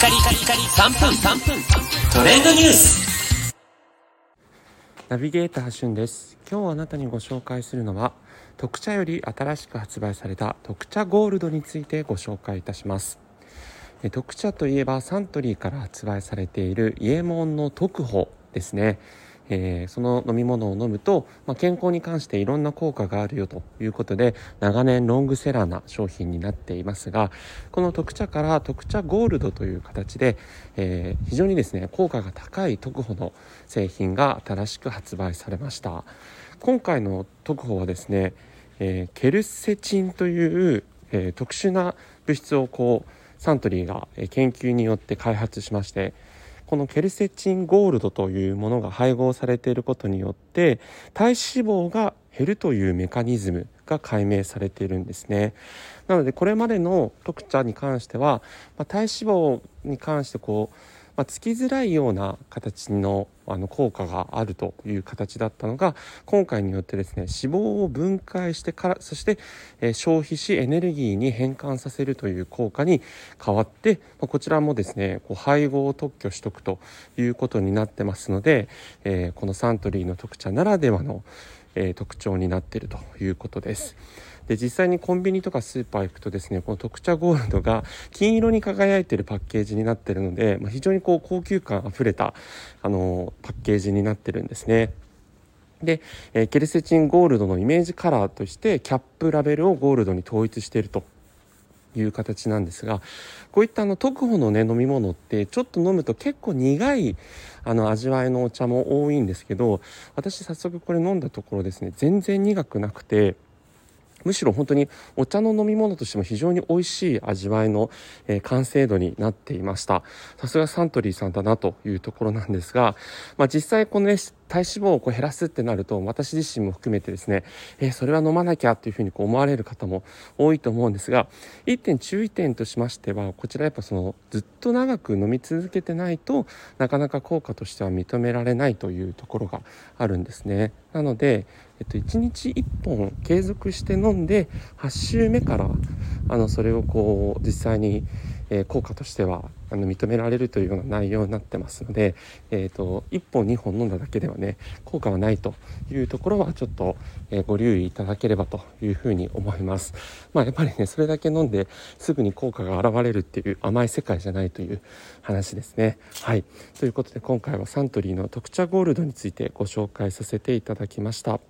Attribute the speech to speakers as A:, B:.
A: カリカリカリ3分3分。トレンドニュース。
B: ナビゲーターしゅんです。今日あなたにご紹介するのは特茶より新しく発売された特茶ゴールドについてご紹介いたします。え特茶といえばサントリーから発売されている伊右衛門の特保ですね。えー、その飲み物を飲むと、まあ、健康に関していろんな効果があるよということで長年ロングセラーな商品になっていますがこの特茶から特茶ゴールドという形で、えー、非常にですね効果が高い特保の製品が新しく発売されました。今回の特保はですね、えー、ケルセチンという、え特殊な物質をこうサントリーが研究によって開発しましてこのケルセチンゴールドというものが配合されていることによって体脂肪が減るというメカニズムが解明されているんですね。なのでこれまでの特茶に関しては、まあ、体脂肪に関してこうまあ、つきづらいような形のあの効果があるという形だったのが今回によってですね脂肪を分解してからそして、え消費しエネルギーに変換させるという効果に変わって、まあ、こちらもですねこう配合を特許しとくということになってますので、えー、このサントリーの特茶ならではの、えー、特徴になっているということです。で実際にコンビニとかスーパー行くとですねこの特茶ゴールドが金色に輝いているパッケージになっているので、まあ、非常にこう高級感あふれたあのパッケージになってるんですね。で、えー、ケルセチンゴールドのイメージカラーとしてキャップラベルをゴールドに統一しているという形なんですがこういったあの特保のね飲み物ってちょっと飲むと結構苦いあの味わいのお茶も多いんですけど私早速これ飲んだところですね全然苦くなくてむしろ本当にお茶の飲み物としても非常に美味しい味わいの、えー、完成度になっていました。さすがサントリーさんだなというところなんですが、まあ、実際このね体脂肪をこう減らすってなると私自身も含めてですね、えー、それは飲まなきゃっていうふうにこう思われる方も多いと思うんですが一点注意点としましてはこちらやっぱそのずっと長く飲み続けてないとなかなか効果としては認められないというところがあるんですね。なので、えっと、1日1本継続して飲んで8週目からあのそれをこう実際にえ効果としてはあの認められるというような内容になってますので、えーと、1本2本飲んだだけではね効果はないというところはちょっと、えご留意いただければというふうに思います。まあ、やっぱりねそれだけ飲んですぐに効果が現れるっていう甘い世界じゃないという話ですね。はいということで今回はサントリーの特茶ゴールドについてご紹介させていただきました。